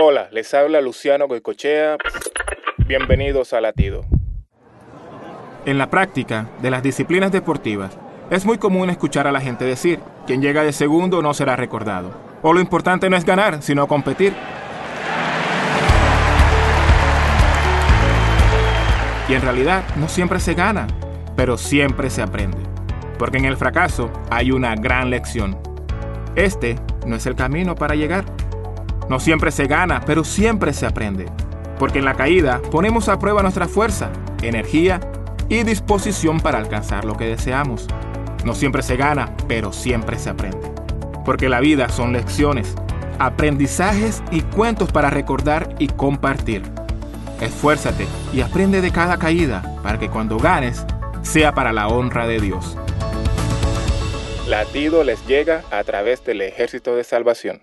Hola, les habla Luciano Goicochea. Bienvenidos a Latido. En la práctica de las disciplinas deportivas, es muy común escuchar a la gente decir, quien llega de segundo no será recordado. O lo importante no es ganar, sino competir. Y en realidad no siempre se gana, pero siempre se aprende. Porque en el fracaso hay una gran lección. Este no es el camino para llegar. No siempre se gana, pero siempre se aprende. Porque en la caída ponemos a prueba nuestra fuerza, energía y disposición para alcanzar lo que deseamos. No siempre se gana, pero siempre se aprende. Porque la vida son lecciones, aprendizajes y cuentos para recordar y compartir. Esfuérzate y aprende de cada caída para que cuando ganes sea para la honra de Dios. Latido les llega a través del ejército de salvación.